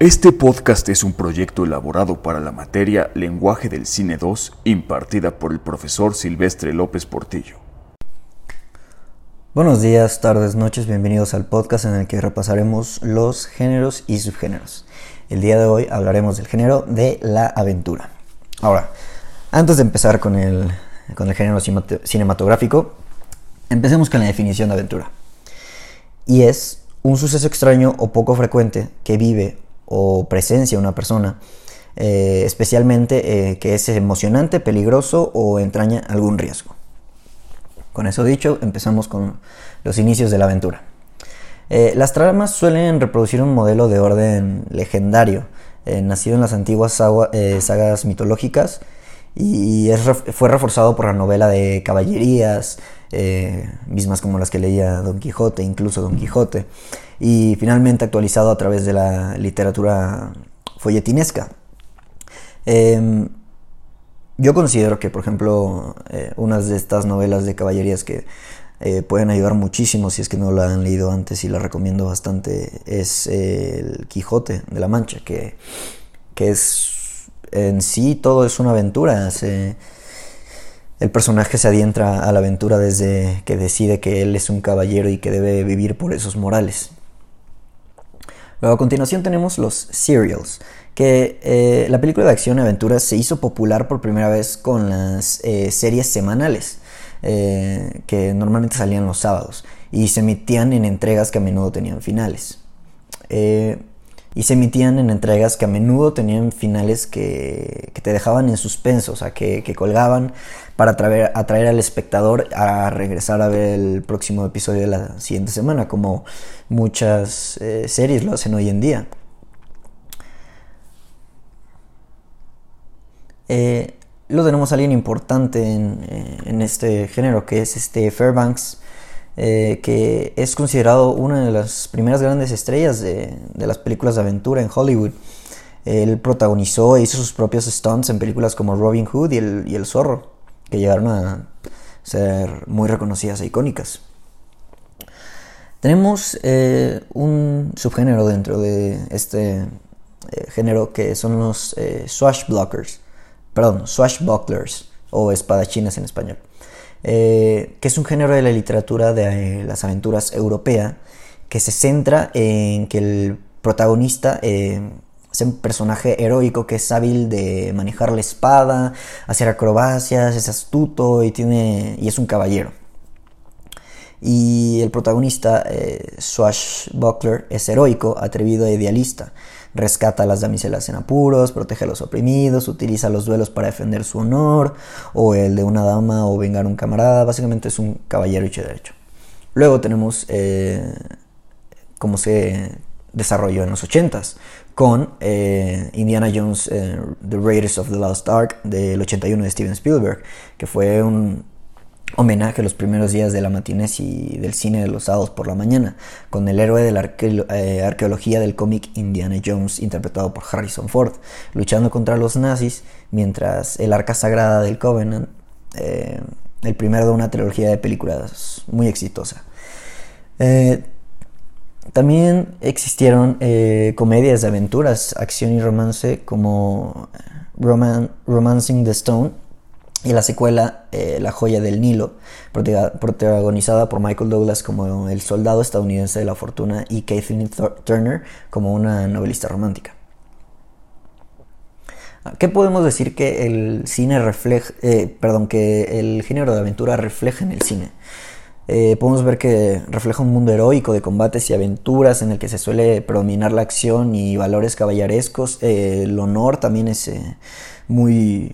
Este podcast es un proyecto elaborado para la materia Lenguaje del Cine 2 impartida por el profesor Silvestre López Portillo. Buenos días, tardes, noches, bienvenidos al podcast en el que repasaremos los géneros y subgéneros. El día de hoy hablaremos del género de la aventura. Ahora, antes de empezar con el, con el género cinematográfico, empecemos con la definición de aventura. Y es un suceso extraño o poco frecuente que vive o presencia una persona, eh, especialmente eh, que es emocionante, peligroso o entraña algún riesgo. Con eso dicho, empezamos con los inicios de la aventura. Eh, las tramas suelen reproducir un modelo de orden legendario, nacido en las antiguas sagas mitológicas y fue reforzado por la novela de caballerías, mismas como las que leía Don Quijote, incluso Don Quijote, y finalmente actualizado a través de la literatura folletinesca. Em, yo considero que, por ejemplo, eh, unas de estas novelas de caballerías que eh, pueden ayudar muchísimo si es que no la han leído antes y la recomiendo bastante es El Quijote de la Mancha, que, que es en sí todo es una aventura. El personaje se adentra a la aventura desde que decide que él es un caballero y que debe vivir por esos morales. Luego a continuación tenemos los serials, que eh, la película de acción y aventuras se hizo popular por primera vez con las eh, series semanales, eh, que normalmente salían los sábados, y se emitían en entregas que a menudo tenían finales y se emitían en entregas que a menudo tenían finales que, te dejaban en suspenso, o sea, que, colgaban para atraer, atraer, al espectador a regresar a ver el próximo episodio de la siguiente semana, como muchas eh, series lo hacen hoy en día. Eh, lo tenemos a alguien importante en, eh, en, este género, que es este Fairbanks eh, que es considerado una de las primeras grandes estrellas de, las películas de aventura en Hollywood. Él protagonizó e hizo sus propios stunts en películas como Robin Hood y El, Zorro, que llegaron a ser muy reconocidas e icónicas. Tenemos eh, un subgénero dentro de este eh, género que son los swashbucklers, perdón, swashbucklers o espadachines en español. Eh, que es un género de la literatura de eh, las aventuras europea que se centra en que el protagonista eh, es un personaje heroico que es hábil de manejar la espada, hacer acrobacias, es astuto y, tiene, y es un caballero. Y el protagonista, Swashbuckler, es heroico, atrevido e idealista rescata a las damiselas en apuros, protege a los oprimidos, utiliza los duelos para defender su honor, o el de una dama o vengar a un camarada, básicamente es un caballero hecho derecho. Luego tenemos eh, cómo se desarrolló en los 80s con eh, Indiana Jones eh, The Raiders of the Lost Ark del 81 de Steven Spielberg, que fue un homenaje a los primeros días de la matinés y del cine de los sábados por la mañana, con el héroe de la eh, arqueología del cómic Indiana Jones, interpretado por Harrison Ford, luchando contra los nazis, mientras el arca sagrada del Covenant, eh, el primero de una trilogía de películas muy exitosa. Eh, también existieron comedias de aventuras, acción y romance como Romancing the Stone, y la secuela eh, La joya del Nilo, protagonizada por Michael Douglas como el soldado estadounidense de la fortuna y Kathleen Turner como una novelista romántica. ¿Qué podemos decir que el cine refleja, eh, perdón, que el género de aventura refleja en el cine? Eh, podemos ver que refleja un mundo heroico de combates y aventuras en el que se suele predominar la acción y valores caballerescos. el honor también es muy,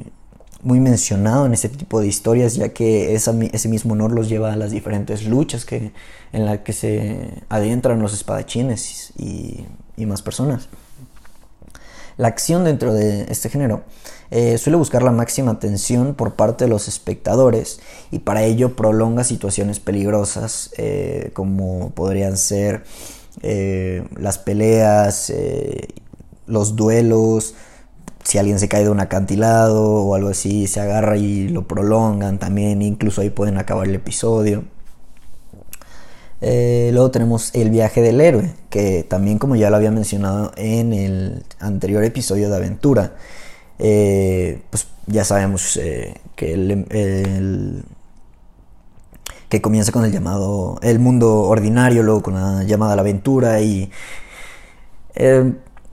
muy mencionado en este tipo de historias, ya que ese mismo honor los lleva a las diferentes luchas que, en las que se adentran los espadachines y, más personas. La acción dentro de este género eh, suele buscar la máxima atención por parte de los espectadores y para ello prolonga situaciones peligrosas eh, como podrían ser eh, las peleas, los duelos, si alguien se cae de un acantilado o algo así, se agarra y lo prolongan también, incluso ahí pueden acabar el episodio. Eh, luego tenemos El viaje del héroe, que también como ya lo había mencionado en el anterior episodio de Aventura, eh, pues ya sabemos eh, que el, que comienza con el llamado el mundo ordinario, luego con la llamada a la aventura y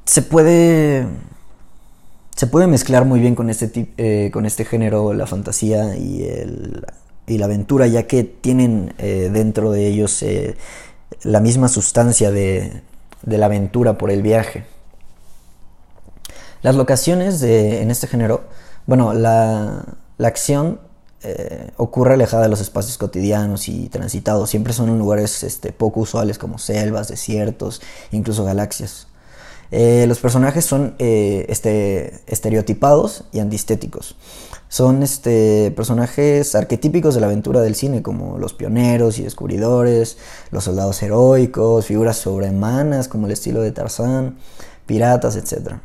se puede se puede mezclar muy bien con este con este género la fantasía y el y la aventura, ya que tienen eh, dentro de ellos eh, la misma sustancia de, la aventura por el viaje. Las locaciones de, en este género, bueno, la, acción eh, ocurre alejada de los espacios cotidianos y transitados, siempre son en lugares este, poco usuales como selvas, desiertos, incluso galaxias. Los personajes son este, estereotipados y antiestéticos. Son este, personajes arquetípicos de la aventura del cine, como los pioneros y descubridores, los soldados heroicos, figuras sobrehumanas como el estilo de Tarzán, piratas, etc.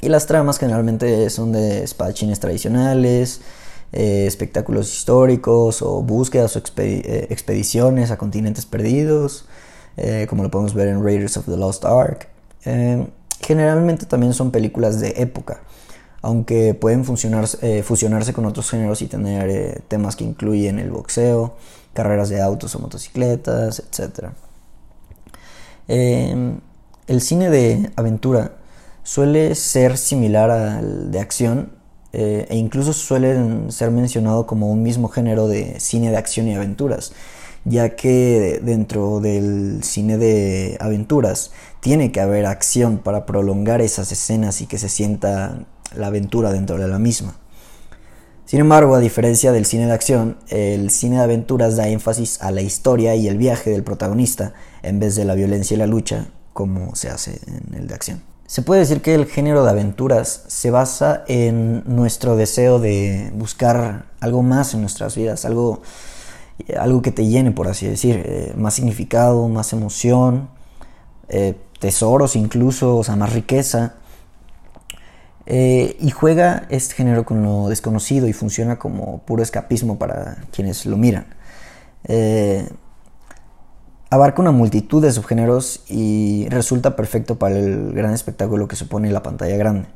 Y las tramas generalmente son de espadachines tradicionales, eh, espectáculos históricos o búsquedas o eh, expediciones a continentes perdidos, eh, como lo podemos ver en Raiders of the Lost Ark. Generalmente también son películas de época aunque pueden eh, fusionarse con otros géneros y tener eh, temas que incluyen el boxeo, carreras de autos o motocicletas, etc. El cine de aventura suele ser similar al de acción eh, e incluso suele ser mencionado como un mismo género de cine de acción y aventuras, ya que dentro del cine de aventuras tiene que haber acción para prolongar esas escenas y que se sienta la aventura dentro de la misma. Sin embargo, a diferencia del cine de acción, el cine de aventuras da énfasis a la historia y el viaje del protagonista en vez de la violencia y la lucha como se hace en el de acción. Se puede decir que el género de aventuras se basa en nuestro deseo de buscar algo más en nuestras vidas, algo, algo que te llene, por así decir, eh, más significado, más emoción, eh, tesoros incluso, o sea, más riqueza. Eh, y juega este género con lo desconocido y funciona como puro escapismo para quienes lo miran. Eh, abarca una multitud de subgéneros y resulta perfecto para el gran espectáculo que supone la pantalla grande.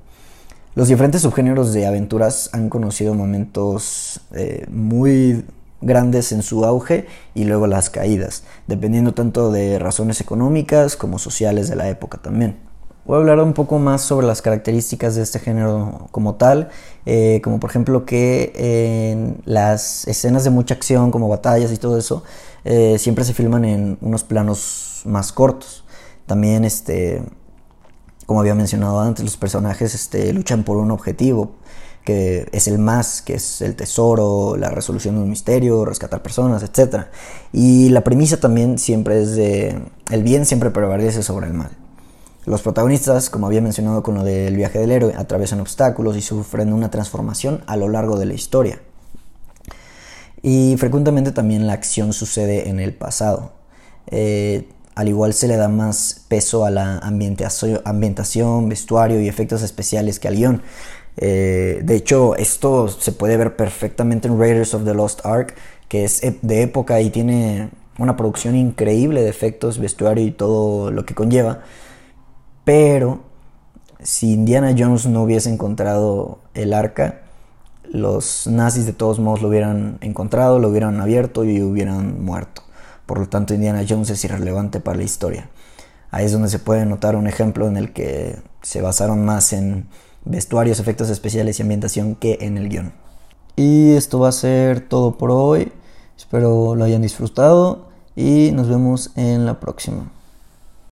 Los diferentes subgéneros de aventuras han conocido momentos eh, muy grandes en su auge y luego las caídas, dependiendo tanto de razones económicas como sociales de la época también. Voy a hablar un poco más sobre las características de este género como tal, eh, como por ejemplo que en las escenas de mucha acción, como batallas y todo eso, eh, siempre se filman en unos planos más cortos. También, este, como había mencionado antes, los personajes este, luchan por un objetivo, que es el más, que es el tesoro, la resolución de un misterio, rescatar personas, etc. Y la premisa también siempre es de el bien siempre prevalece sobre el mal. Los protagonistas, como había mencionado con lo del viaje del héroe, atraviesan obstáculos y sufren una transformación a lo largo de la historia. Y frecuentemente también la acción sucede en el pasado. Eh, al igual se le da más peso a la ambientación, vestuario y efectos especiales que al guion. Eh, de hecho, esto se puede ver perfectamente en Raiders of the Lost Ark, que es de época y tiene una producción increíble de efectos, vestuario y todo lo que conlleva. Pero si Indiana Jones no hubiese encontrado el arca, los nazis de todos modos lo hubieran encontrado, lo hubieran abierto y hubieran muerto. Por lo tanto, Indiana Jones es irrelevante para la historia. Ahí es donde se puede notar un ejemplo en el que se basaron más en vestuarios, efectos especiales y ambientación que en el guion. Y esto va a ser todo por hoy. Espero lo hayan disfrutado y nos vemos en la próxima.